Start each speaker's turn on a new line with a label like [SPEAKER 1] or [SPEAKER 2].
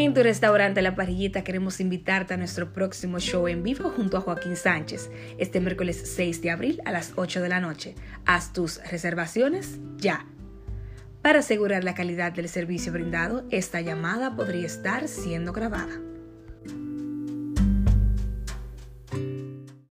[SPEAKER 1] En tu restaurante La Parrillita queremos invitarte a nuestro próximo show en vivo junto a Joaquín Sánchez, este miércoles 6 de abril a las 8 de la noche. Haz tus reservaciones ya. Para asegurar la calidad del servicio brindado, esta llamada podría estar siendo grabada.